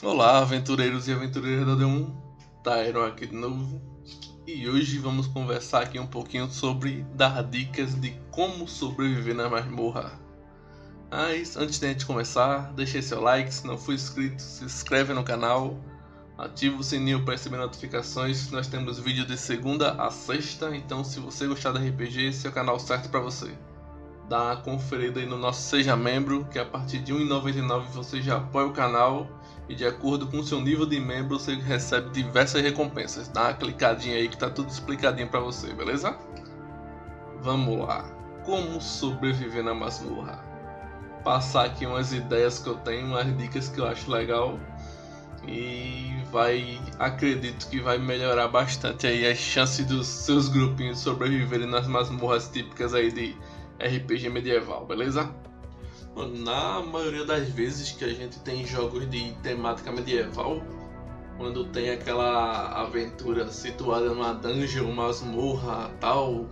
Olá, aventureiros e aventureiras da D1, Tyron aqui de novo. E hoje vamos conversar aqui um pouquinho sobre dar dicas de como sobreviver na masmorra. Mas antes de a gente começar, deixe seu like, se não for inscrito, se inscreve no canal, ativa o sininho para receber notificações. Nós temos vídeo de segunda a sexta, então se você gostar da RPG, esse é o canal certo para você. Dá uma conferida aí no nosso Seja Membro, que a partir de R$ 1,99 você já apoia o canal e de acordo com o seu nível de membro você recebe diversas recompensas. Dá uma clicadinha aí que tá tudo explicadinho para você, beleza? Vamos lá. Como sobreviver na masmorra? Passar aqui umas ideias que eu tenho, umas dicas que eu acho legal e vai, acredito que vai melhorar bastante aí as chances dos seus grupinhos sobreviverem nas masmorras típicas aí de RPG medieval, beleza? Na maioria das vezes que a gente tem jogos de temática medieval, quando tem aquela aventura situada numa dungeon, masmorra, tal,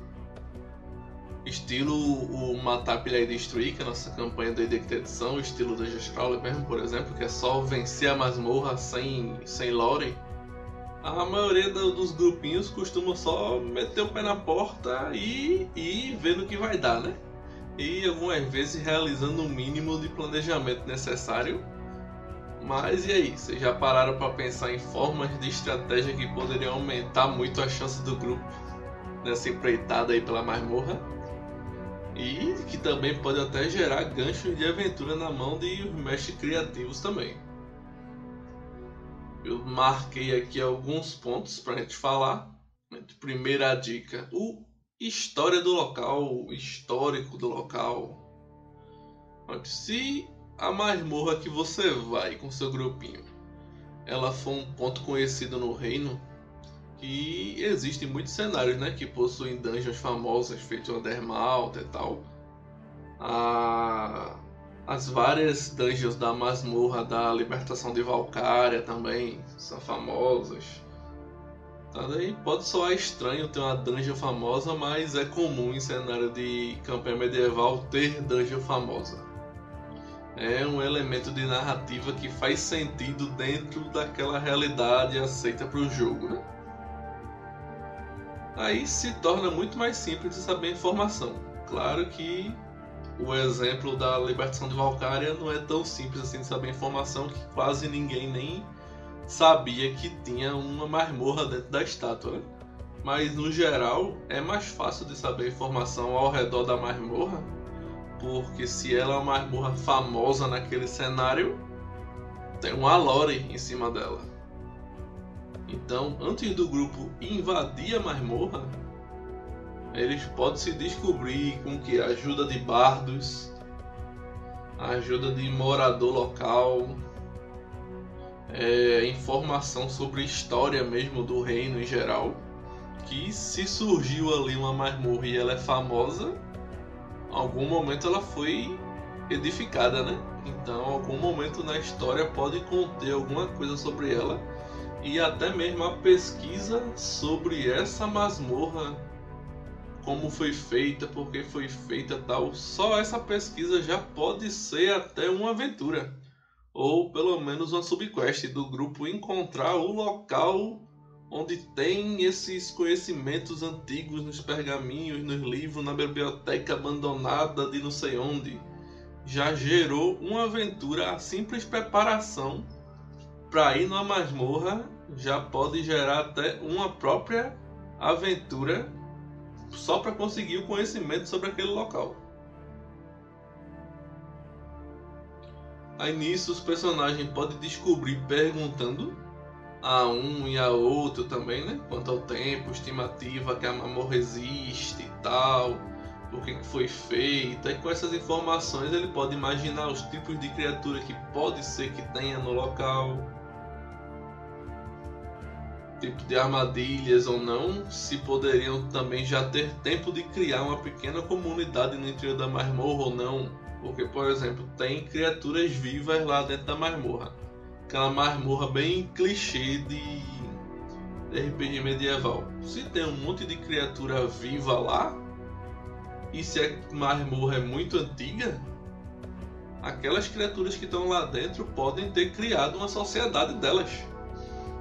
estilo o Matar, Pilhar e Destruir, que é a nossa campanha de edição, estilo do Crawler mesmo, por exemplo, que é só vencer a masmorra sem, sem lore, a maioria do, dos grupinhos costuma só meter o pé na porta e, e ver no que vai dar, né? E algumas vezes realizando o mínimo de planejamento necessário. Mas e aí, vocês já pararam para pensar em formas de estratégia que poderiam aumentar muito a chance do grupo nessa empreitada aí pela masmorra? E que também pode até gerar ganchos de aventura na mão de mestres criativos também. Eu marquei aqui alguns pontos para a gente falar. Primeira dica: o história do local, histórico do local. Se a masmorra que você vai com seu grupinho, ela for um ponto conhecido no reino, que existem muitos cenários, né, que possuem dungeons famosas, feito Undermount e tal. A... As várias dungeons da masmorra da libertação de Valkyria também são famosas. Daí pode soar estranho ter uma dungeon famosa, mas é comum em cenário de campanha medieval ter dungeon famosa. É um elemento de narrativa que faz sentido dentro daquela realidade aceita para o jogo, né? Aí se torna muito mais simples de saber a informação. Claro que o exemplo da libertação de Valkyria não é tão simples assim de saber a informação que quase ninguém nem sabia que tinha uma masmorra dentro da estátua. Né? Mas no geral é mais fácil de saber informação ao redor da masmorra, porque se ela é uma masmorra famosa naquele cenário, tem uma lore em cima dela. Então, antes do grupo invadir a masmorra, eles podem se descobrir com que ajuda de bardos, ajuda de morador local, é, informação sobre a história mesmo do reino em geral. Que se surgiu ali uma masmorra e ela é famosa, algum momento ela foi edificada, né? Então, algum momento na história pode conter alguma coisa sobre ela e até mesmo a pesquisa sobre essa masmorra, como foi feita, por que foi feita, tal. Só essa pesquisa já pode ser até uma aventura ou pelo menos uma subquest do grupo encontrar o local onde tem esses conhecimentos antigos nos pergaminhos, nos livros, na biblioteca abandonada de não sei onde. Já gerou uma aventura, a simples preparação para ir numa masmorra já pode gerar até uma própria aventura só para conseguir o conhecimento sobre aquele local. Aí nisso os personagens podem descobrir perguntando a um e a outro também, né? Quanto ao tempo, estimativa que a mamorra existe e tal, por que, foi feita. E com essas informações ele pode imaginar os tipos de criatura que pode ser que tenha no local. Tipo de armadilhas ou não, se poderiam também já ter tempo de criar uma pequena comunidade no interior da masmorra ou não porque, por exemplo, tem criaturas vivas lá dentro da masmorra. Aquela masmorra bem clichê de, de RPG medieval. Se tem um monte de criatura viva lá, e se a masmorra é muito antiga, aquelas criaturas que estão lá dentro podem ter criado uma sociedade delas.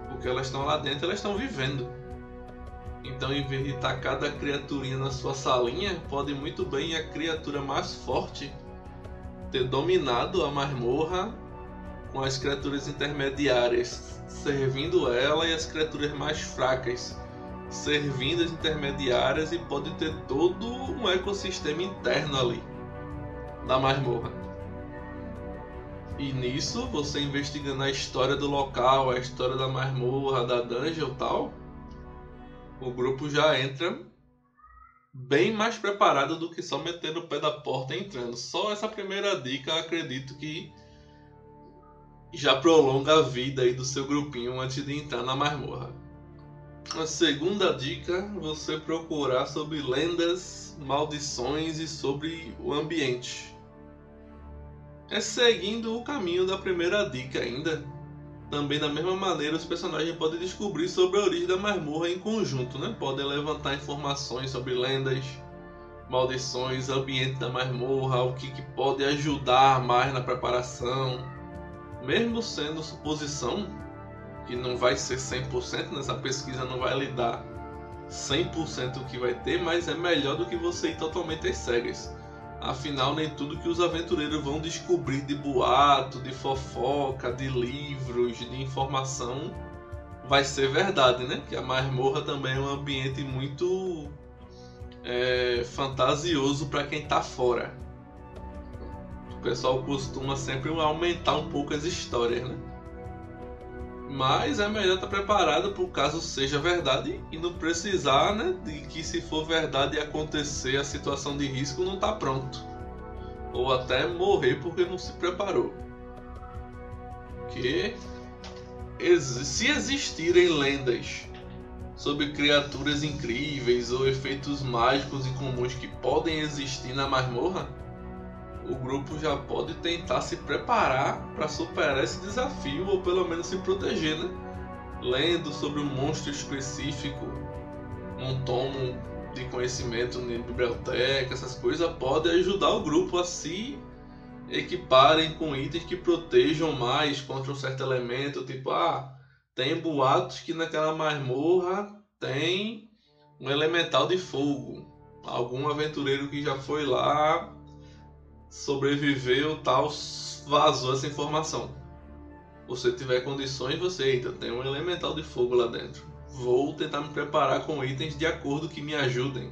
Porque elas estão lá dentro, elas estão vivendo. Então, em vez de estar cada criaturinha na sua salinha, pode muito bem a criatura mais forte ter dominado a masmorra com as criaturas intermediárias servindo ela e as criaturas mais fracas servindo as intermediárias e pode ter todo um ecossistema interno ali da masmorra. E nisso, você investigando a história do local, a história da masmorra, da dungeon e tal, o grupo já entra bem mais preparado do que só metendo o pé da porta e entrando. Só essa primeira dica, acredito que já prolonga a vida aí do seu grupinho antes de entrar na masmorra. A segunda dica, você procurar sobre lendas, maldições e sobre o ambiente. É seguindo o caminho da primeira dica ainda. Também da mesma maneira os personagens podem descobrir sobre a origem da masmorra em conjunto, né? Podem levantar informações sobre lendas, maldições, ambiente da masmorra, o que, que pode ajudar mais na preparação mesmo sendo suposição, que não vai ser 100%, nessa pesquisa não vai lhe dar 100% o que vai ter, mas é melhor do que você ir totalmente às cegas. Afinal, nem tudo que os aventureiros vão descobrir de boato, de fofoca, de livros, de informação vai ser verdade, né? Que a masmorra também é um ambiente muito é, fantasioso para quem está fora o pessoal costuma sempre aumentar um pouco as histórias, né? Mas é melhor estar preparado para o caso seja verdade e não precisar, né? De que se for verdade acontecer a situação de risco não está pronto. Ou até morrer porque não se preparou. Que se existirem lendas sobre criaturas incríveis ou efeitos mágicos e comuns que podem existir na masmorra, o grupo já pode tentar se preparar para superar esse desafio ou pelo menos se proteger, né? Lendo sobre um monstro específico, um tomo de conhecimento na biblioteca, essas coisas pode ajudar o grupo a se equiparem com itens que protejam mais contra um certo elemento, tipo, ah, tem boatos que naquela masmorra tem um elemental de fogo. Algum aventureiro que já foi lá sobreviveu, tal, vazou essa informação. Você tiver condições, você, eita, tem um elemental de fogo lá dentro. Vou tentar me preparar com itens de acordo que me ajudem.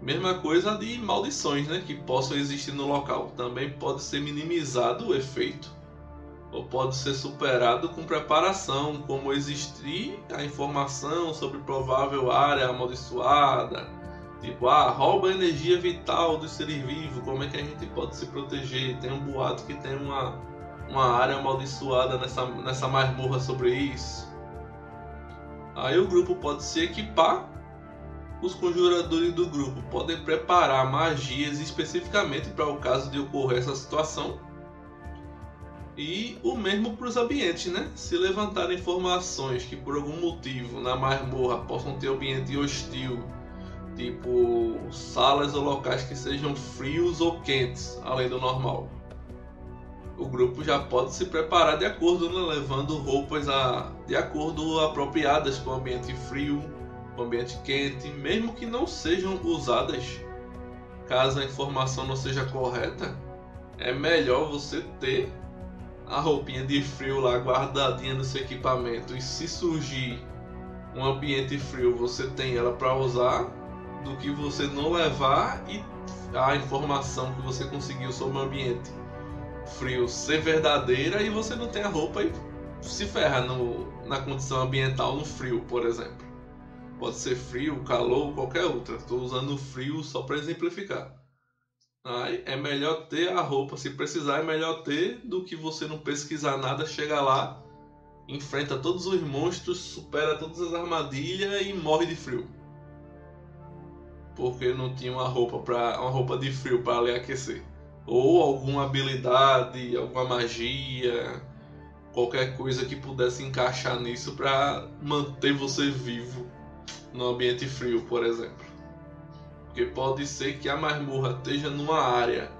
Mesma coisa de maldições, né, que possam existir no local. Também pode ser minimizado o efeito ou pode ser superado com preparação, como existir a informação sobre provável área amaldiçoada, Tipo, ah, rouba a energia vital do ser vivo, como é que a gente pode se proteger? Tem um boato que tem uma, uma área amaldiçoada nessa, nessa masmorra sobre isso. Aí o grupo pode se equipar, os conjuradores do grupo podem preparar magias especificamente para o caso de ocorrer essa situação. E o mesmo para os ambientes, né? Se levantar informações que por algum motivo na masmorra possam ter ambiente hostil tipo salas ou locais que sejam frios ou quentes, além do normal. O grupo já pode se preparar de acordo, né, levando roupas a, de acordo apropriadas para o ambiente frio, o ambiente quente, mesmo que não sejam usadas. Caso a informação não seja correta, é melhor você ter a roupinha de frio lá guardadinha no seu equipamento e se surgir um ambiente frio, você tem ela para usar do que você não levar e a informação que você conseguiu sobre o ambiente frio ser verdadeira e você não tem a roupa e se ferra no, na condição ambiental no frio, por exemplo. Pode ser frio, calor, qualquer outra. Estou usando frio só para exemplificar. Aí é melhor ter a roupa, se precisar é melhor ter do que você não pesquisar nada, chega lá, enfrenta todos os monstros, supera todas as armadilhas e morre de frio porque não tinha uma roupa para uma roupa de frio para lhe aquecer ou alguma habilidade, alguma magia, qualquer coisa que pudesse encaixar nisso para manter você vivo no ambiente frio, por exemplo. Porque pode ser que a masmorra esteja numa área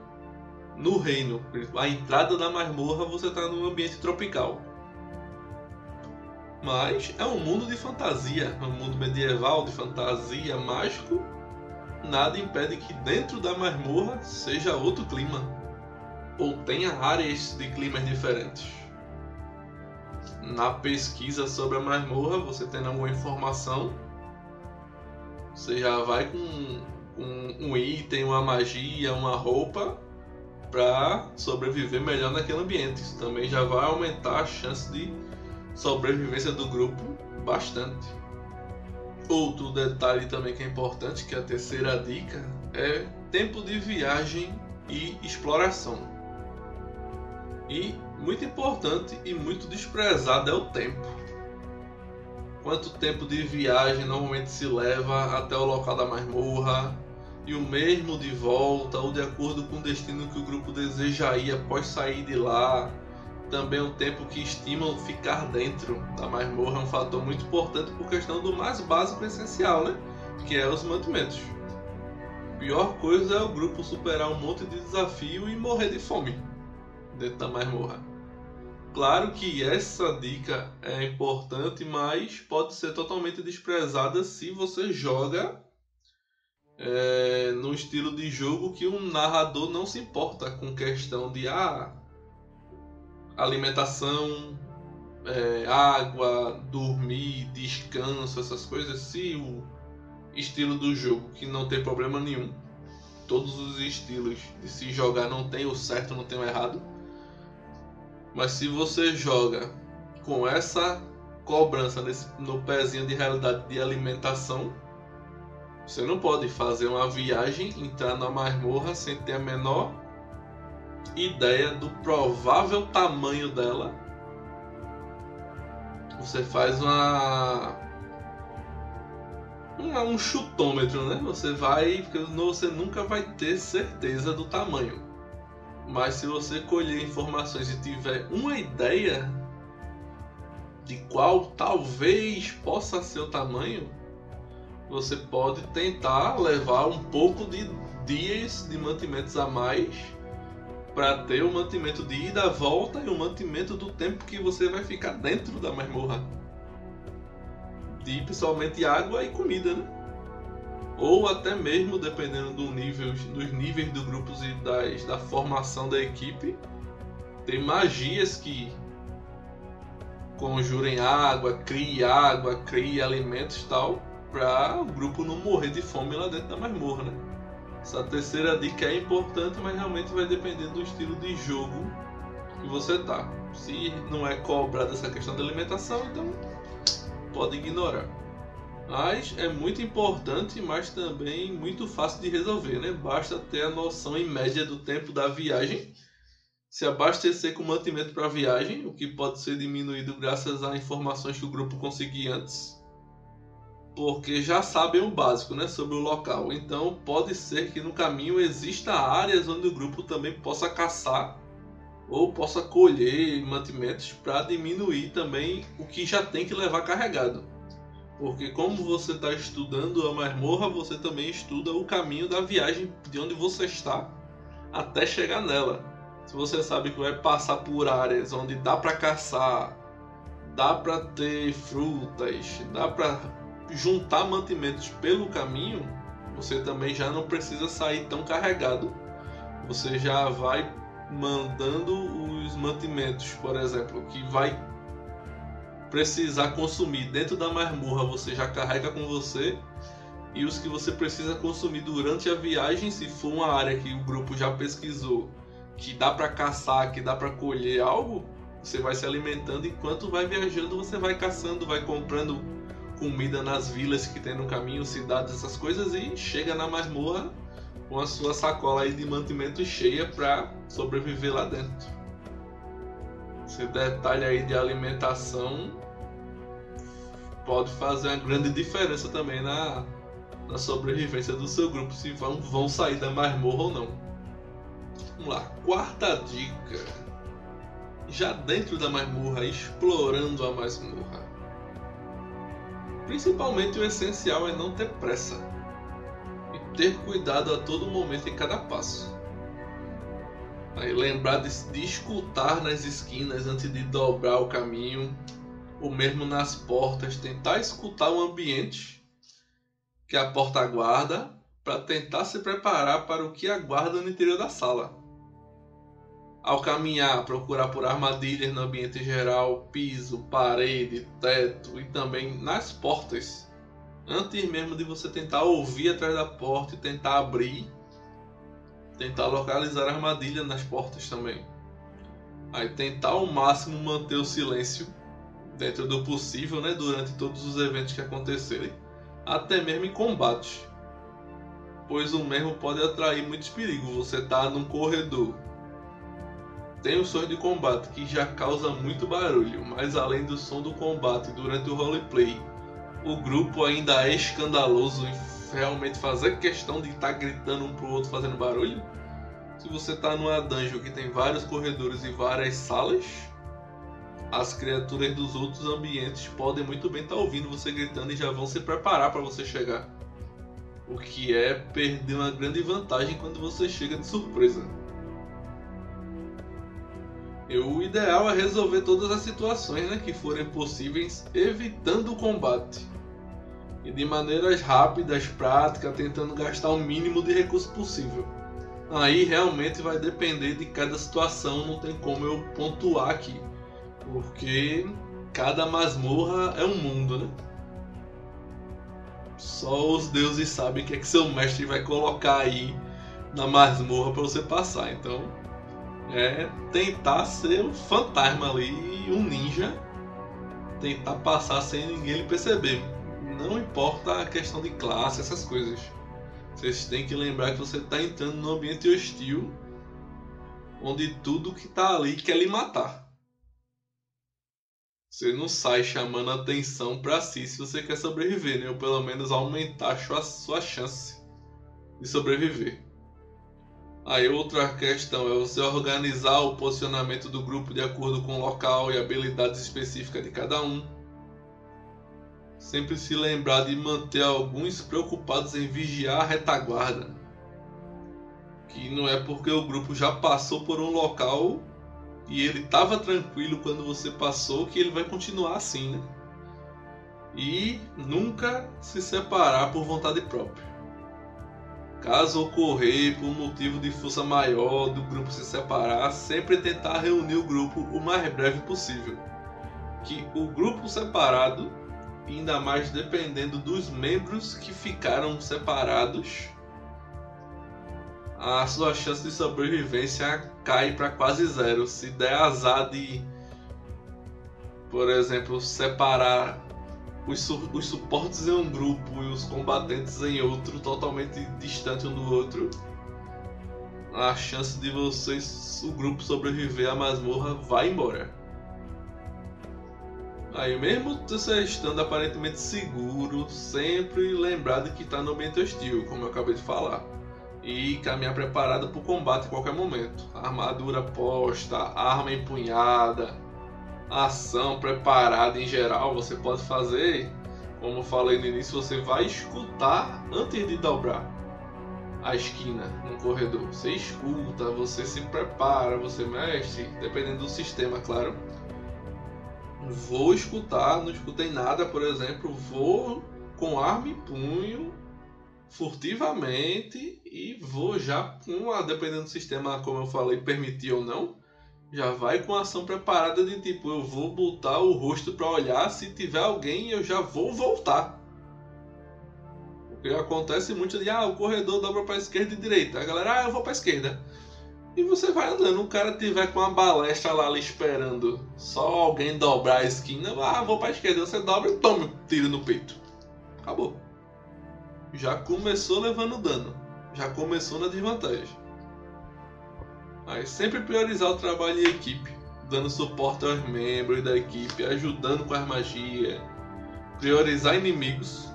no reino, a entrada da masmorra, você está num ambiente tropical. Mas é um mundo de fantasia, é um mundo medieval de fantasia, mágico. Nada impede que dentro da masmorra seja outro clima, ou tenha áreas de climas diferentes. Na pesquisa sobre a masmorra, você tendo alguma informação, você já vai com, com um item, uma magia, uma roupa para sobreviver melhor naquele ambiente. Isso também já vai aumentar a chance de sobrevivência do grupo bastante. Outro detalhe também que é importante, que é a terceira dica, é tempo de viagem e exploração. E muito importante e muito desprezado é o tempo. Quanto tempo de viagem normalmente se leva até o local da masmorra, e o mesmo de volta ou de acordo com o destino que o grupo deseja ir após sair de lá. Também o tempo que estimam ficar dentro da masmorra é um fator muito importante por questão do mais básico e essencial, né? Que é os mantimentos. Pior coisa é o grupo superar um monte de desafio e morrer de fome dentro da masmorra. Claro que essa dica é importante, mas pode ser totalmente desprezada se você joga é, no estilo de jogo que um narrador não se importa com questão de ah, alimentação, é, água, dormir, descanso, essas coisas. Se o estilo do jogo que não tem problema nenhum, todos os estilos de se jogar não tem o certo, não tem o errado. Mas se você joga com essa cobrança nesse, no pezinho de realidade de alimentação, você não pode fazer uma viagem, entrar na masmorra sem ter a menor ideia do provável tamanho dela. Você faz uma, uma um chutômetro, né? Você vai, porque você nunca vai ter certeza do tamanho. Mas se você colher informações e tiver uma ideia de qual talvez possa ser o tamanho, você pode tentar levar um pouco de dias de mantimentos a mais para ter o mantimento de ida, volta e o mantimento do tempo que você vai ficar dentro da masmorra. De principalmente água e comida, né? Ou até mesmo, dependendo do nível, dos níveis do grupo e das, da formação da equipe, tem magias que conjurem água, crie água, crie alimentos e tal para o grupo não morrer de fome lá dentro da masmorra, né? Essa terceira dica é importante, mas realmente vai depender do estilo de jogo que você tá. Se não é cobrada essa questão da alimentação, então pode ignorar. Mas é muito importante, mas também muito fácil de resolver, né? Basta ter a noção em média do tempo da viagem, se abastecer com mantimento para a viagem, o que pode ser diminuído graças a informações que o grupo conseguir antes porque já sabem o básico né, sobre o local. Então pode ser que no caminho exista áreas onde o grupo também possa caçar ou possa colher mantimentos para diminuir também o que já tem que levar carregado. Porque como você está estudando a masmorra, você também estuda o caminho da viagem de onde você está até chegar nela. Se você sabe que vai passar por áreas onde dá para caçar, dá para ter frutas, dá para juntar mantimentos pelo caminho, você também já não precisa sair tão carregado. Você já vai mandando os mantimentos, por exemplo, que vai precisar consumir dentro da masmorra, você já carrega com você. E os que você precisa consumir durante a viagem, se for uma área que o grupo já pesquisou, que dá para caçar, que dá para colher algo, você vai se alimentando enquanto vai viajando, você vai caçando, vai comprando comida nas vilas que tem no caminho, cidades, essas coisas, e chega na masmorra com a sua sacola de mantimento cheia para sobreviver lá dentro. Esse detalhe aí de alimentação pode fazer uma grande diferença também na, na sobrevivência do seu grupo, se vão, vão sair da masmorra ou não. Vamos lá, quarta dica. Já dentro da masmorra, explorando a masmorra. Principalmente o essencial é não ter pressa e ter cuidado a todo momento em cada passo. Aí lembrar de, de escutar nas esquinas antes de dobrar o caminho, ou mesmo nas portas, tentar escutar o ambiente que a porta guarda para tentar se preparar para o que aguarda no interior da sala. Ao caminhar, procurar por armadilhas no ambiente geral, piso, parede, teto e também nas portas. Antes mesmo de você tentar ouvir atrás da porta e tentar abrir, tentar localizar a armadilha nas portas também. Aí tentar ao máximo manter o silêncio dentro do possível, né, durante todos os eventos que acontecerem, até mesmo em combates. Pois o mesmo pode atrair muitos perigos. Você tá num corredor, tem o som de combate que já causa muito barulho, mas além do som do combate durante o roleplay, o grupo ainda é escandaloso em realmente fazer questão de estar tá gritando um pro outro fazendo barulho. Se você está numa dungeon que tem vários corredores e várias salas, as criaturas dos outros ambientes podem muito bem estar tá ouvindo você gritando e já vão se preparar para você chegar. O que é perder uma grande vantagem quando você chega de surpresa o ideal é resolver todas as situações né, que forem possíveis, evitando o combate. E de maneiras rápidas, práticas, tentando gastar o mínimo de recurso possível. Aí realmente vai depender de cada situação, não tem como eu pontuar aqui. Porque cada masmorra é um mundo, né? Só os deuses sabem o que é que seu mestre vai colocar aí na masmorra para você passar. Então, é tentar ser um fantasma ali, um ninja, tentar passar sem ninguém perceber. Não importa a questão de classe, essas coisas. Vocês têm que lembrar que você está entrando num ambiente hostil, onde tudo que está ali quer lhe matar. Você não sai chamando atenção para si se você quer sobreviver, né? ou pelo menos aumentar a sua chance de sobreviver. Aí outra questão é você organizar o posicionamento do grupo de acordo com o local e habilidades específicas de cada um. Sempre se lembrar de manter alguns preocupados em vigiar a retaguarda. Que não é porque o grupo já passou por um local e ele estava tranquilo quando você passou que ele vai continuar assim, né? E nunca se separar por vontade própria. Caso ocorrer por motivo de força maior do grupo se separar, sempre tentar reunir o grupo o mais breve possível. Que o grupo separado, ainda mais dependendo dos membros que ficaram separados, a sua chance de sobrevivência cai para quase zero. Se der azar de, por exemplo, separar os, su os suportes em um grupo e os combatentes em outro, totalmente distante um do outro, a chance de vocês, o grupo sobreviver à masmorra vai embora. Aí mesmo você estando aparentemente seguro, sempre lembrar de que está no ambiente hostil, como eu acabei de falar. E caminhar preparado para o combate a qualquer momento. Armadura posta, arma empunhada, ação preparada em geral, você pode fazer, como eu falei no início, você vai escutar antes de dobrar a esquina no corredor. Você escuta, você se prepara, você mexe, dependendo do sistema, claro. Vou escutar, não escutei nada, por exemplo, vou com arma e punho furtivamente e vou já com a dependendo do sistema, como eu falei, permitir ou não já vai com a ação preparada de tipo, eu vou botar o rosto para olhar, se tiver alguém eu já vou voltar. O que acontece muito de, ah, o corredor dobra para esquerda e direita. A galera, ah, eu vou para esquerda. E você vai andando, o cara tiver com uma balestra lá, ali esperando só alguém dobrar a esquina, ah, vou para esquerda, você dobra e toma tiro no peito. Acabou. Já começou levando dano. Já começou na desvantagem. Mas sempre priorizar o trabalho em equipe, dando suporte aos membros da equipe, ajudando com a magia, priorizar inimigos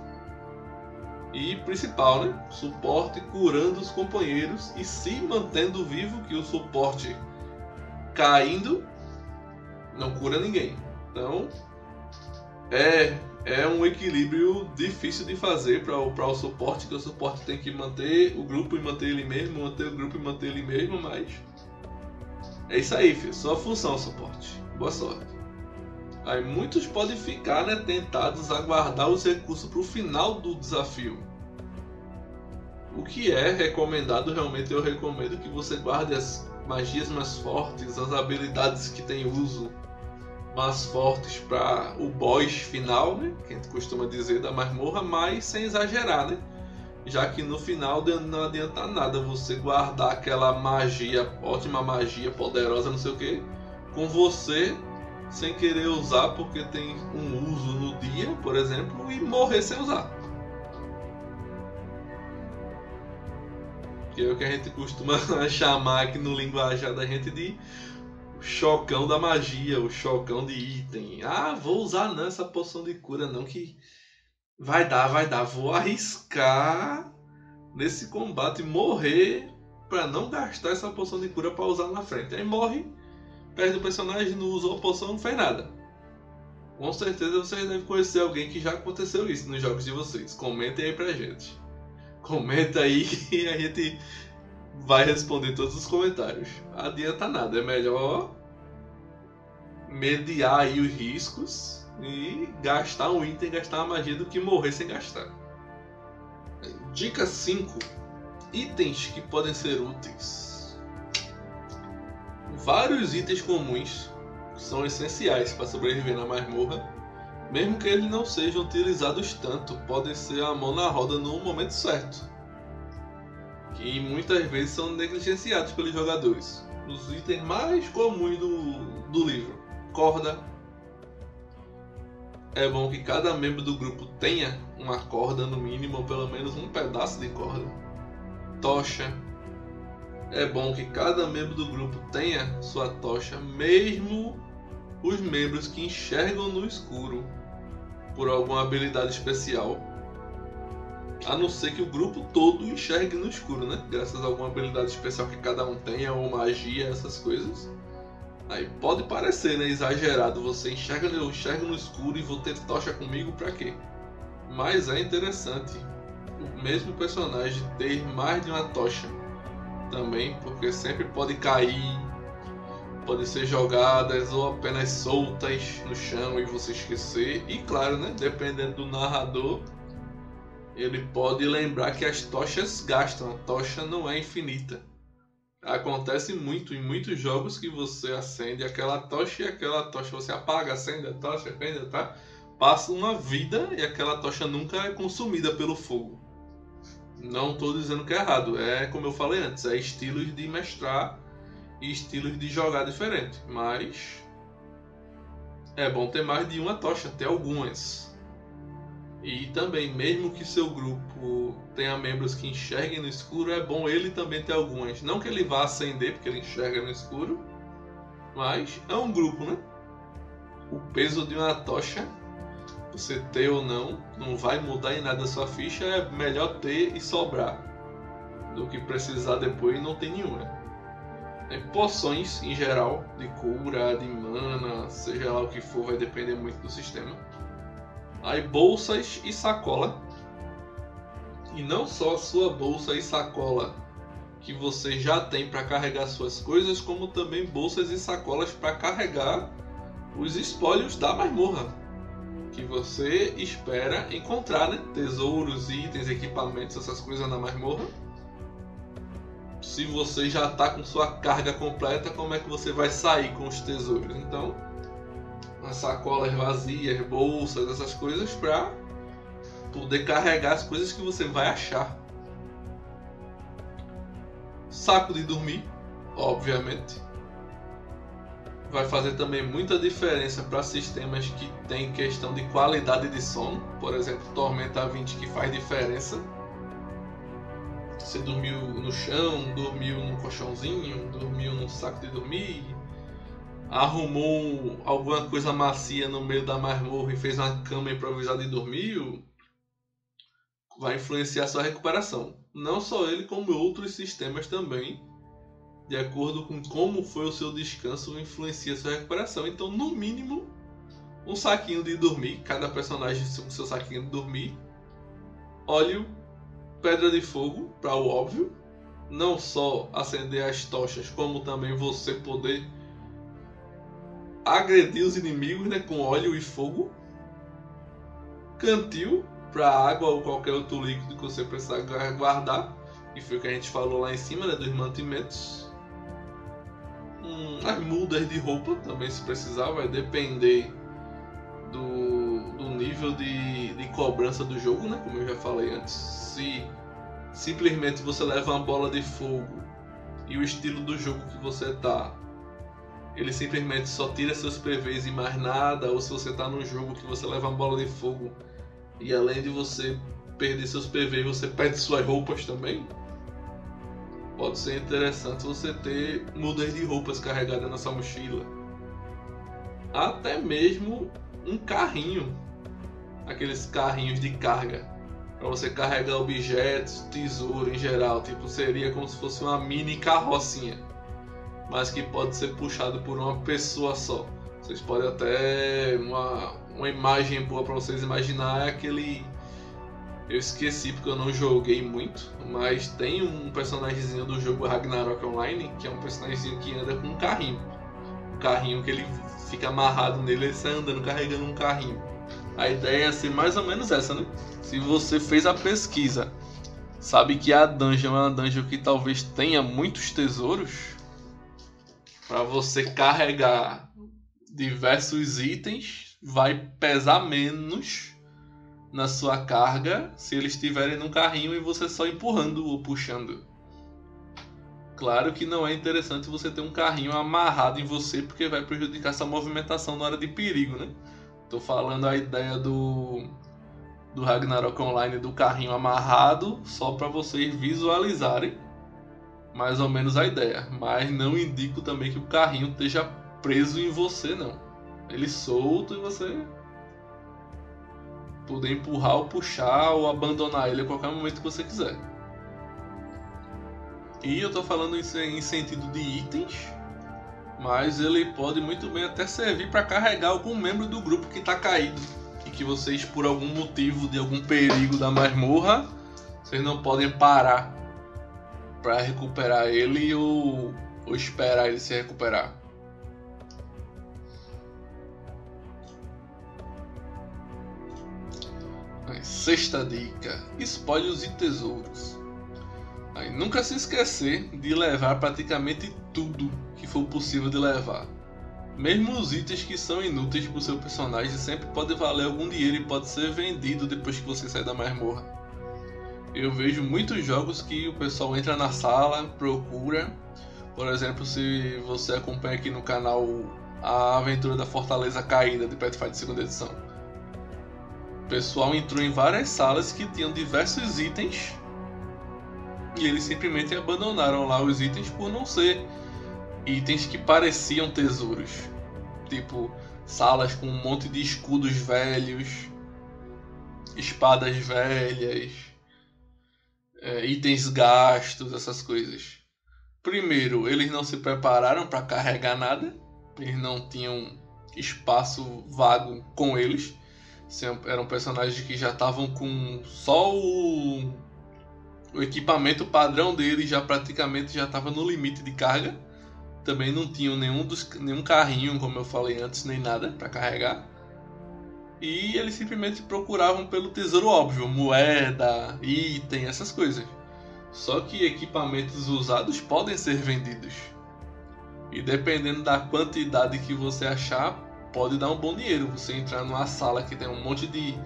e principal, né? Suporte curando os companheiros e se mantendo vivo, que o suporte caindo não cura ninguém. Então é é um equilíbrio difícil de fazer para o, o suporte, que o suporte tem que manter o grupo e manter ele mesmo, manter o grupo e manter ele mesmo, mas É isso aí, filho. Sua função, suporte. Boa sorte. Aí muitos podem ficar né, tentados a guardar os recursos para o final do desafio. O que é recomendado, realmente eu recomendo que você guarde as magias mais fortes, as habilidades que tem uso mais fortes para o boss final, né? Que a gente costuma dizer da masmorra, mas sem exagerar, né? Já que no final não adianta nada você guardar aquela magia, ótima magia, poderosa, não sei o que, com você sem querer usar porque tem um uso no dia, por exemplo, e morrer sem usar. Que é o que a gente costuma chamar aqui no linguajar da gente de chocão da magia, o chocão de item. Ah, vou usar não essa poção de cura não que vai dar, vai dar. Vou arriscar nesse combate morrer para não gastar essa poção de cura para usar na frente. Aí morre, perde o personagem, não usou a poção, não fez nada. Com certeza vocês devem conhecer alguém que já aconteceu isso nos jogos de vocês. Comentem aí pra gente. Comenta aí e a gente vai responder todos os comentários. Adianta nada, é melhor mediar aí os riscos e gastar um item, gastar uma magia do que morrer sem gastar. Dica 5: Itens que podem ser úteis. Vários itens comuns são essenciais para sobreviver na masmorra, mesmo que eles não sejam utilizados tanto, podem ser a mão na roda no momento certo que muitas vezes são negligenciados pelos jogadores. Os itens mais comuns do, do livro: corda. É bom que cada membro do grupo tenha uma corda, no mínimo, ou pelo menos um pedaço de corda. Tocha. É bom que cada membro do grupo tenha sua tocha, mesmo os membros que enxergam no escuro por alguma habilidade especial a não ser que o grupo todo enxergue no escuro, né? Graças a alguma habilidade especial que cada um tenha, ou magia, essas coisas. Aí pode parecer né, exagerado, você enxerga, eu enxergo no escuro e vou ter tocha comigo pra quê? Mas é interessante o mesmo personagem ter mais de uma tocha também, porque sempre pode cair, pode ser jogadas ou apenas soltas no chão e você esquecer. E claro, né, dependendo do narrador, ele pode lembrar que as tochas gastam, a tocha não é infinita. Acontece muito em muitos jogos que você acende aquela tocha e aquela tocha você apaga, acende a tocha, acende, tá? Passa uma vida e aquela tocha nunca é consumida pelo fogo. Não estou dizendo que é errado, é como eu falei antes, é estilos de mestrar e estilos de jogar diferente, mas é bom ter mais de uma tocha, ter algumas. E também, mesmo que seu grupo tenha membros que enxerguem no escuro, é bom ele também ter algumas. Não que ele vá acender, porque ele enxerga no escuro, mas é um grupo, né? O peso de uma tocha, você ter ou não, não vai mudar em nada a sua ficha, é melhor ter e sobrar do que precisar depois e não ter nenhuma. É, poções em geral, de cura, de mana, seja lá o que for, vai depender muito do sistema aí bolsas e sacola. E não só a sua bolsa e sacola que você já tem para carregar suas coisas, como também bolsas e sacolas para carregar os espólios da masmorra que você espera encontrar, né? Tesouros, itens, equipamentos, essas coisas na masmorra. Se você já está com sua carga completa, como é que você vai sair com os tesouros? Então, as sacolas vazias, bolsas, essas coisas para poder carregar as coisas que você vai achar. Saco de dormir, obviamente. Vai fazer também muita diferença para sistemas que tem questão de qualidade de sono, por exemplo, Tormenta 20 que faz diferença. Você dormiu no chão, dormiu num colchãozinho, dormiu num saco de dormir, arrumou alguma coisa macia no meio da masmorra e fez uma cama improvisada e dormiu, vai influenciar sua recuperação. Não só ele, como outros sistemas também, de acordo com como foi o seu descanso, influencia sua recuperação. Então, no mínimo, um saquinho de dormir, cada personagem com seu saquinho de dormir, óleo, pedra de fogo, para o óbvio, não só acender as tochas, como também você poder agredir os inimigos né, com óleo e fogo. Cantil para água ou qualquer outro líquido que você precisar guardar. E foi o que a gente falou lá em cima né, dos mantimentos. Hum, as mudas de roupa também se precisar, vai depender do, do nível de, de cobrança do jogo, né? Como eu já falei antes. Se simplesmente você leva uma bola de fogo e o estilo do jogo que você tá, ele simplesmente só tira seus PVs e mais nada, ou se você tá num jogo que você leva uma bola de fogo e além de você perder seus PVs, você perde suas roupas também. Pode ser interessante você ter mudas de roupas carregadas na sua mochila. Até mesmo um carrinho, aqueles carrinhos de carga para você carregar objetos, tesouro em geral, tipo seria como se fosse uma mini carrocinha, mas que pode ser puxado por uma pessoa só. Vocês podem até uma, uma imagem boa para vocês imaginar é aquele eu esqueci porque eu não joguei muito, mas tem um personagemzinho do jogo Ragnarok Online que é um personagemzinho que anda com um carrinho. Um carrinho que ele fica amarrado nele, ele sai andando carregando um carrinho. A ideia é ser mais ou menos essa, né? Se você fez a pesquisa, sabe que a dungeon é uma dungeon que talvez tenha muitos tesouros, para você carregar diversos itens, vai pesar menos na sua carga se eles estiverem num carrinho e você só empurrando ou puxando. Claro que não é interessante você ter um carrinho amarrado em você porque vai prejudicar essa movimentação na hora de perigo, né? Tô falando a ideia do do Ragnarok Online do carrinho amarrado só para vocês visualizarem mais ou menos a ideia, mas não indico também que o carrinho esteja preso em você não. Ele solto e você poder empurrar ou puxar ou abandonar ele a qualquer momento que você quiser. E eu tô falando em sentido de itens, mas ele pode muito bem até servir para carregar algum membro do grupo que está caído e que vocês, por algum motivo de algum perigo da masmorra, vocês não podem parar para recuperar ele ou, ou esperar ele se recuperar. Sexta dica: espólios e tesouros. Aí, nunca se esquecer de levar praticamente tudo que for possível de levar. Mesmo os itens que são inúteis para o seu personagem sempre pode valer algum dinheiro e pode ser vendido depois que você sair da masmorra. Eu vejo muitos jogos que o pessoal entra na sala, procura. Por exemplo, se você acompanha aqui no canal a aventura da Fortaleza Caída de Pathfinder segunda edição. O pessoal entrou em várias salas que tinham diversos itens e eles simplesmente abandonaram lá os itens por não ser itens que pareciam tesouros. Tipo, salas com um monte de escudos velhos, espadas velhas, é, itens gastos, essas coisas. Primeiro, eles não se prepararam para carregar nada, eles não tinham espaço vago com eles. Eram personagens que já estavam com só o o equipamento padrão dele já praticamente já estava no limite de carga. Também não tinham nenhum, dos, nenhum carrinho, como eu falei antes, nem nada para carregar. E eles simplesmente procuravam pelo tesouro óbvio, moeda, item, essas coisas. Só que equipamentos usados podem ser vendidos. E dependendo da quantidade que você achar, pode dar um bom dinheiro. Você entrar numa sala que tem um monte de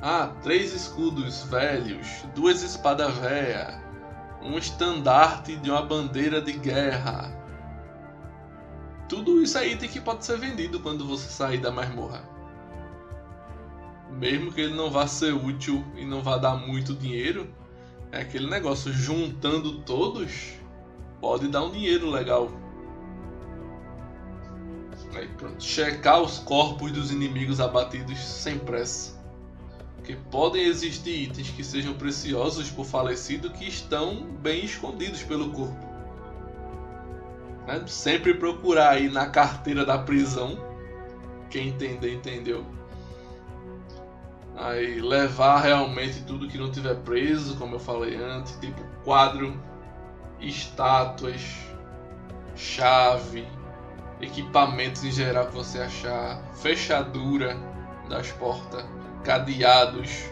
ah, três escudos velhos, duas espadas velhas, um estandarte de uma bandeira de guerra. Tudo isso aí tem que pode ser vendido quando você sair da masmorra. Mesmo que ele não vá ser útil e não vá dar muito dinheiro, é aquele negócio juntando todos pode dar um dinheiro legal. Aí pronto, checar os corpos dos inimigos abatidos sem pressa que podem existir itens que sejam preciosos por falecido que estão bem escondidos pelo corpo. Né? Sempre procurar aí na carteira da prisão. Quem entender, entendeu. Aí levar realmente tudo que não tiver preso, como eu falei antes, tipo quadro, estátuas, chave, equipamentos em geral que você achar, fechadura das portas, cadeados.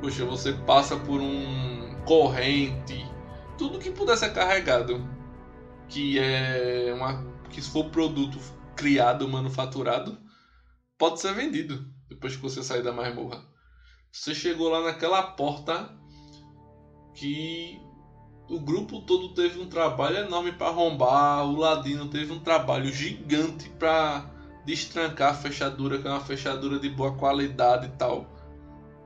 Poxa, você passa por um corrente, tudo que puder ser carregado, que é uma que se for produto criado, manufaturado, pode ser vendido depois que você sair da masmorra. Você chegou lá naquela porta que o grupo todo teve um trabalho enorme para arrombar, o Ladino teve um trabalho gigante para destrancar a fechadura, que é uma fechadura de boa qualidade e tal.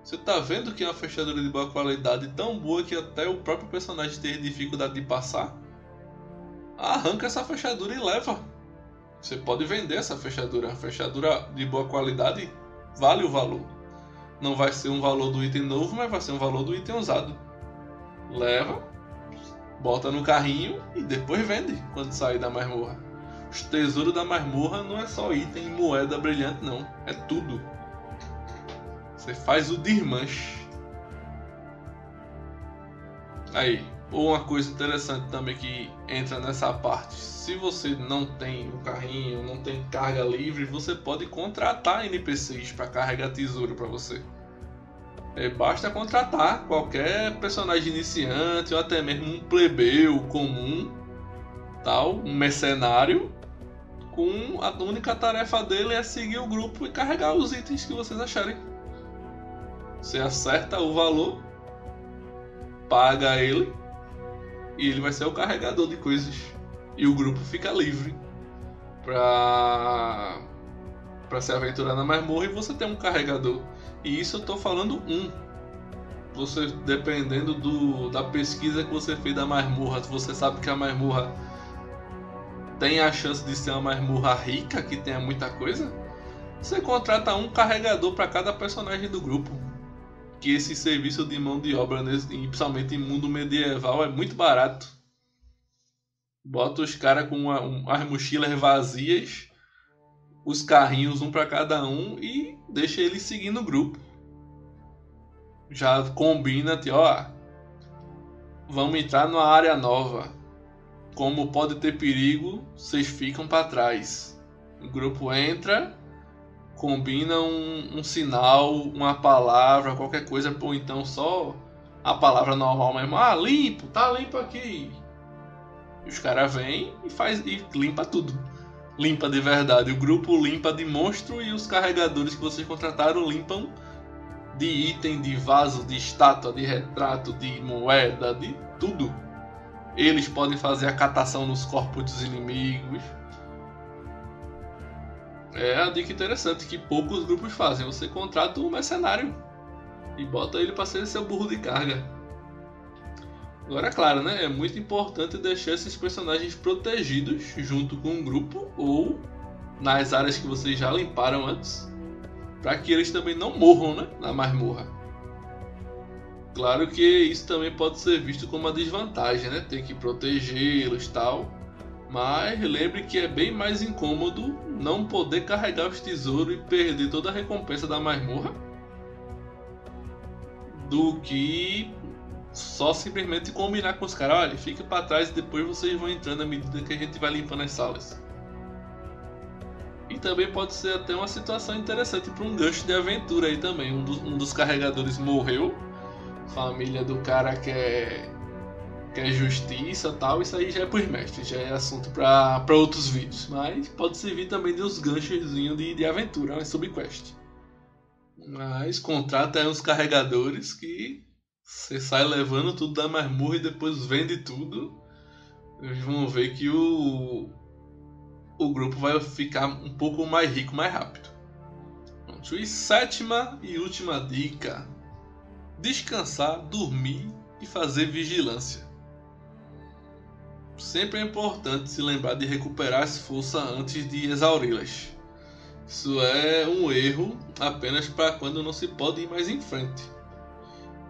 Você tá vendo que é uma fechadura de boa qualidade tão boa que até o próprio personagem teve dificuldade de passar? Arranca essa fechadura e leva. Você pode vender essa fechadura. A fechadura de boa qualidade vale o valor. Não vai ser um valor do item novo, mas vai ser um valor do item usado. Leva, bota no carrinho e depois vende quando sair da masmorra. Os tesouros da masmorra não é só item e moeda brilhante, não. É tudo. Você faz o desmanche. Aí, ou uma coisa interessante também que entra nessa parte. Se você não tem um carrinho, não tem carga livre, você pode contratar NPCs para carregar tesouro para você. É, basta contratar qualquer personagem iniciante ou até mesmo um plebeu comum, tal, um mercenário, com a única tarefa dele é seguir o grupo e carregar os itens que vocês acharem. Você acerta o valor, paga ele e ele vai ser o carregador de coisas e o grupo fica livre para para se aventurar na masmorra e você tem um carregador. E isso eu tô falando um. Você, dependendo do, da pesquisa que você fez da masmorra, você sabe que a masmorra tem a chance de ser uma masmorra rica, que tenha muita coisa. Você contrata um carregador para cada personagem do grupo. Que esse serviço de mão de obra, principalmente em mundo medieval, é muito barato. Bota os caras com uma, um, as mochilas vazias os carrinhos um para cada um e deixa eles seguindo o grupo. Já combina, ó, vamos entrar numa área nova. Como pode ter perigo, vocês ficam para trás. O grupo entra, combina um, um, sinal, uma palavra, qualquer coisa, ou então só a palavra normal mesmo. Ah, limpo, tá limpo aqui. E os caras vêm e faz e limpa tudo limpa de verdade. O grupo limpa de monstro e os carregadores que vocês contrataram limpam de item, de vaso, de estátua, de retrato, de moeda, de tudo. Eles podem fazer a catação nos corpos dos inimigos. É a dica interessante que poucos grupos fazem. Você contrata um mercenário e bota ele para ser seu burro de carga. Agora, claro, né? É muito importante deixar esses personagens protegidos junto com o grupo ou nas áreas que vocês já limparam antes, para que eles também não morram, né? Na masmorra. Claro que isso também pode ser visto como uma desvantagem, né? Ter que protegê-los tal. Mas lembre que é bem mais incômodo não poder carregar os tesouros e perder toda a recompensa da masmorra do que só simplesmente combinar com os caras, olha, fica para trás e depois vocês vão entrando à medida que a gente vai limpando as salas. E também pode ser até uma situação interessante para um gancho de aventura aí também. Um dos, um dos carregadores morreu, família do cara quer, quer justiça tal. Isso aí já é pros mestres, já é assunto para outros vídeos. Mas pode servir também de uns ganchos de, de aventura, uma subquest. Mas contrata aí uns carregadores que você sai levando tudo da masmorra e depois vende tudo. Eles vão ver que o, o grupo vai ficar um pouco mais rico mais rápido. Pronto. E sétima e última dica: descansar, dormir e fazer vigilância. Sempre é importante se lembrar de recuperar as forças antes de exauri-las. Isso é um erro apenas para quando não se pode ir mais em frente.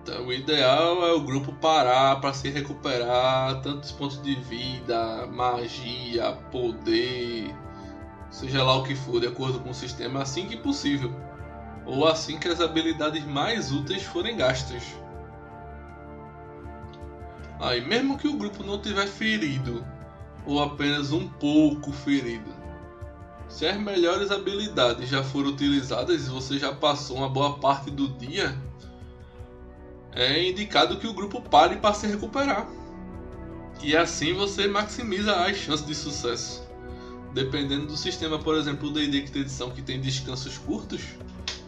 Então, o ideal é o grupo parar para se recuperar tantos pontos de vida, magia, poder, seja lá o que for, de acordo com o sistema, assim que possível, ou assim que as habilidades mais úteis forem gastas. Aí, mesmo que o grupo não tiver ferido ou apenas um pouco ferido, se as melhores habilidades já foram utilizadas e você já passou uma boa parte do dia, é indicado que o grupo pare para se recuperar. E assim você maximiza as chances de sucesso. Dependendo do sistema, por exemplo, o D&D que tem edição que tem descansos curtos,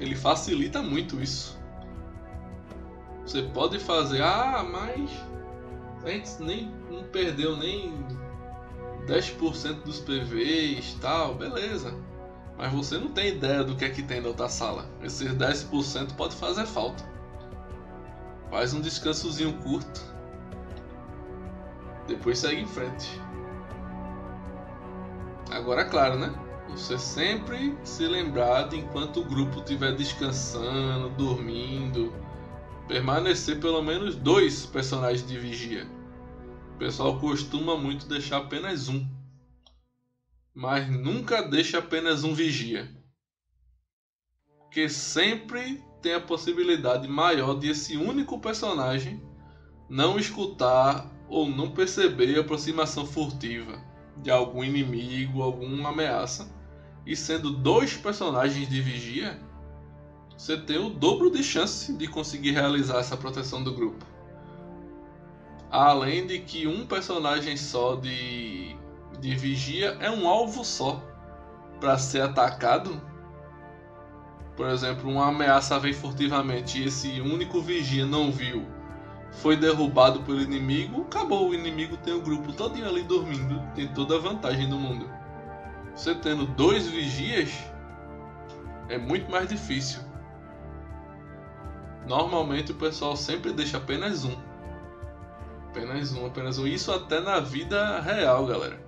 ele facilita muito isso. Você pode fazer, ah, mas a gente nem não perdeu nem 10% dos PVs tal, beleza. Mas você não tem ideia do que é que tem na outra sala. Esses 10% pode fazer falta. Faz um descansozinho curto. Depois segue em frente. Agora, claro, né? Você sempre se lembrar de enquanto o grupo estiver descansando, dormindo, permanecer pelo menos dois personagens de vigia. O pessoal costuma muito deixar apenas um, mas nunca deixa apenas um vigia, porque sempre tem a possibilidade maior de esse único personagem não escutar ou não perceber a aproximação furtiva de algum inimigo, alguma ameaça. E sendo dois personagens de vigia, você tem o dobro de chance de conseguir realizar essa proteção do grupo. Além de que um personagem só de, de vigia é um alvo só para ser atacado. Por exemplo, uma ameaça vem furtivamente e esse único vigia não viu foi derrubado pelo inimigo, acabou. O inimigo tem o grupo todinho ali dormindo, tem toda a vantagem do mundo. Você tendo dois vigias é muito mais difícil. Normalmente o pessoal sempre deixa apenas um. Apenas um, apenas um. Isso até na vida real, galera.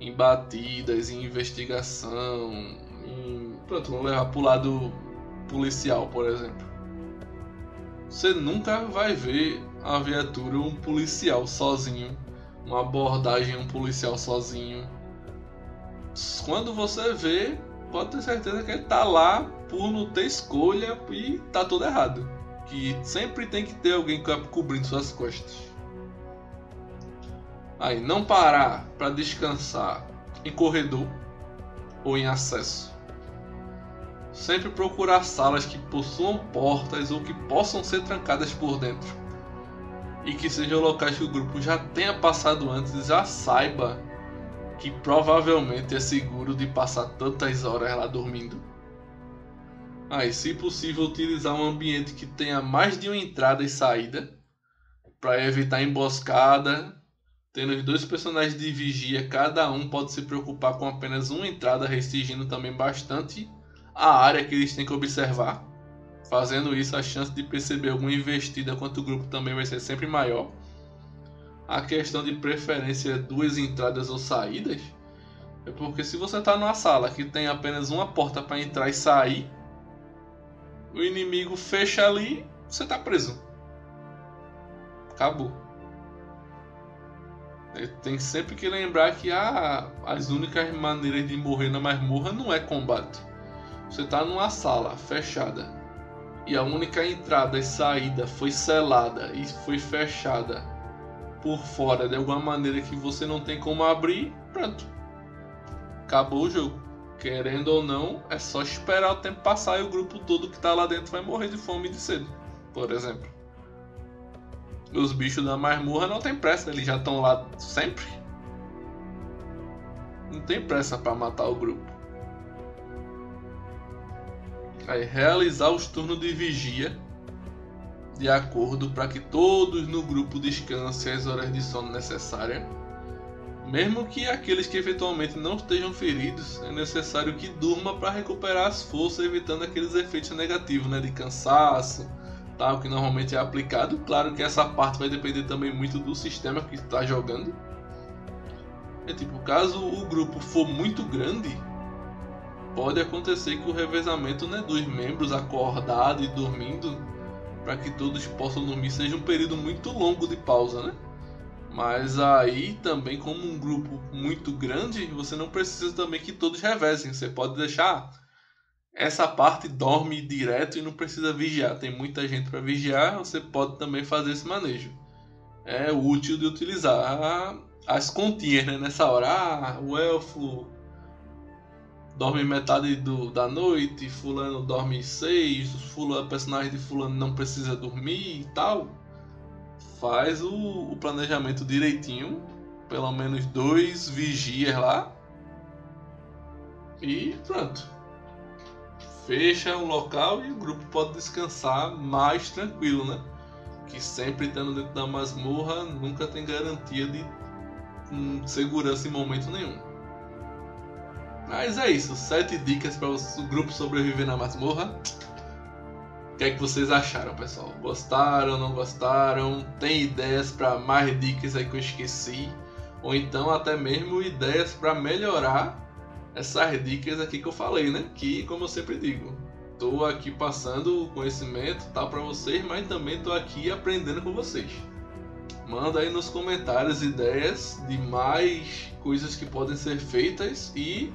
Em batidas, em investigação, em... Pronto, vamos levar pro lado policial, por exemplo você nunca vai ver a viatura um policial sozinho, uma abordagem um policial sozinho. Quando você vê, pode ter certeza que ele tá lá por não ter escolha e tá tudo errado. Que sempre tem que ter alguém cobrindo suas costas. Aí, não parar para descansar em corredor ou em acesso. Sempre procurar salas que possuam portas ou que possam ser trancadas por dentro. E que sejam locais que o grupo já tenha passado antes e já saiba que provavelmente é seguro de passar tantas horas lá dormindo. Aí, ah, se possível, utilizar um ambiente que tenha mais de uma entrada e saída para evitar emboscada. Tendo dois personagens de vigia, cada um pode se preocupar com apenas uma entrada, restringindo também bastante a área que eles têm que observar. Fazendo isso, a chance de perceber alguma investida quanto o grupo também vai ser sempre maior. A questão de preferência duas entradas ou saídas é porque se você está numa sala que tem apenas uma porta para entrar e sair, o inimigo fecha ali, você está preso. Acabou. Tem sempre que lembrar que as únicas maneiras de morrer na masmorra não é combate. Você está numa sala fechada e a única entrada e saída foi selada e foi fechada por fora de alguma maneira que você não tem como abrir, pronto. Acabou o jogo. Querendo ou não, é só esperar o tempo passar e o grupo todo que está lá dentro vai morrer de fome de sede, por exemplo. Os bichos da masmorra não tem pressa, eles já estão lá sempre. Não tem pressa para matar o grupo. Aí, realizar os turnos de vigia de acordo para que todos no grupo descansem as horas de sono necessárias. Mesmo que aqueles que eventualmente não estejam feridos, é necessário que durma para recuperar as forças, evitando aqueles efeitos negativos, né, de cansaço, tal, que normalmente é aplicado. Claro que essa parte vai depender também muito do sistema que está jogando. É tipo, caso o grupo for muito grande, pode acontecer que o revezamento né, dos membros acordado e dormindo para que todos possam dormir seja um período muito longo de pausa, né? Mas aí também como um grupo muito grande, você não precisa também que todos revezem. Você pode deixar essa parte dorme direto e não precisa vigiar. Tem muita gente para vigiar, você pode também fazer esse manejo. é útil de utilizar as continhas né? nessa hora. Ah, o elfo dorme metade do, da noite, fulano dorme seis, fulano, personagem de fulano não precisa dormir e tal. Faz o, o planejamento direitinho, pelo menos dois vigias lá. E pronto. Fecha o local e o grupo pode descansar mais tranquilo, né? Que sempre estando dentro da masmorra nunca tem garantia de hum, segurança em momento nenhum. Mas é isso, sete dicas para o grupo sobreviver na masmorra. O que é que vocês acharam, pessoal? Gostaram, não gostaram? Tem ideias para mais dicas aí que eu esqueci? Ou então até mesmo ideias para melhorar essas dicas aqui que eu falei, né? Que, como eu sempre digo, tô aqui passando o conhecimento tá para vocês, mas também tô aqui aprendendo com vocês. Manda aí nos comentários ideias de mais coisas que podem ser feitas e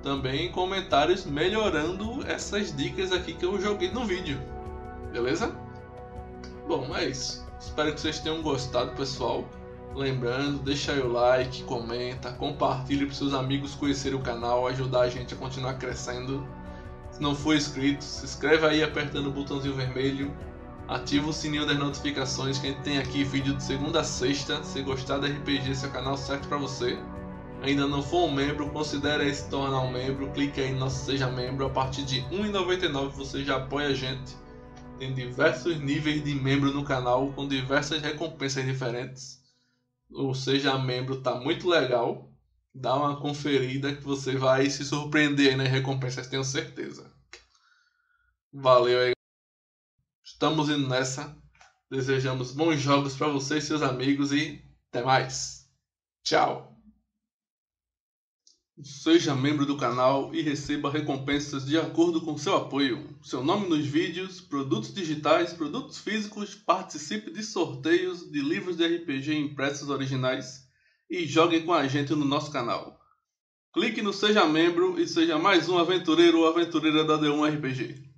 também comentários melhorando essas dicas aqui que eu joguei no vídeo. Beleza? Bom, é isso. Espero que vocês tenham gostado, pessoal. Lembrando, deixa aí o like, comenta, compartilhe para seus amigos conhecerem o canal, ajudar a gente a continuar crescendo. Se não for inscrito, se inscreve aí apertando o botãozinho vermelho. Ativa o sininho das notificações que a gente tem aqui vídeo de segunda a sexta. Se gostar da RPG, esse é o canal certo para você ainda não for um membro, considere se tornar um membro. Clique aí no nosso Seja Membro. A partir de R$ 1,99 você já apoia a gente. Tem diversos níveis de membro no canal com diversas recompensas diferentes. O Seja Membro tá muito legal. Dá uma conferida que você vai se surpreender nas recompensas, tenho certeza. Valeu aí. Estamos indo nessa. Desejamos bons jogos para vocês, seus amigos e até mais. Tchau. Seja membro do canal e receba recompensas de acordo com seu apoio. Seu nome nos vídeos, produtos digitais, produtos físicos, participe de sorteios de livros de RPG impressos originais e jogue com a gente no nosso canal. Clique no Seja Membro e seja mais um aventureiro ou aventureira da D1 RPG.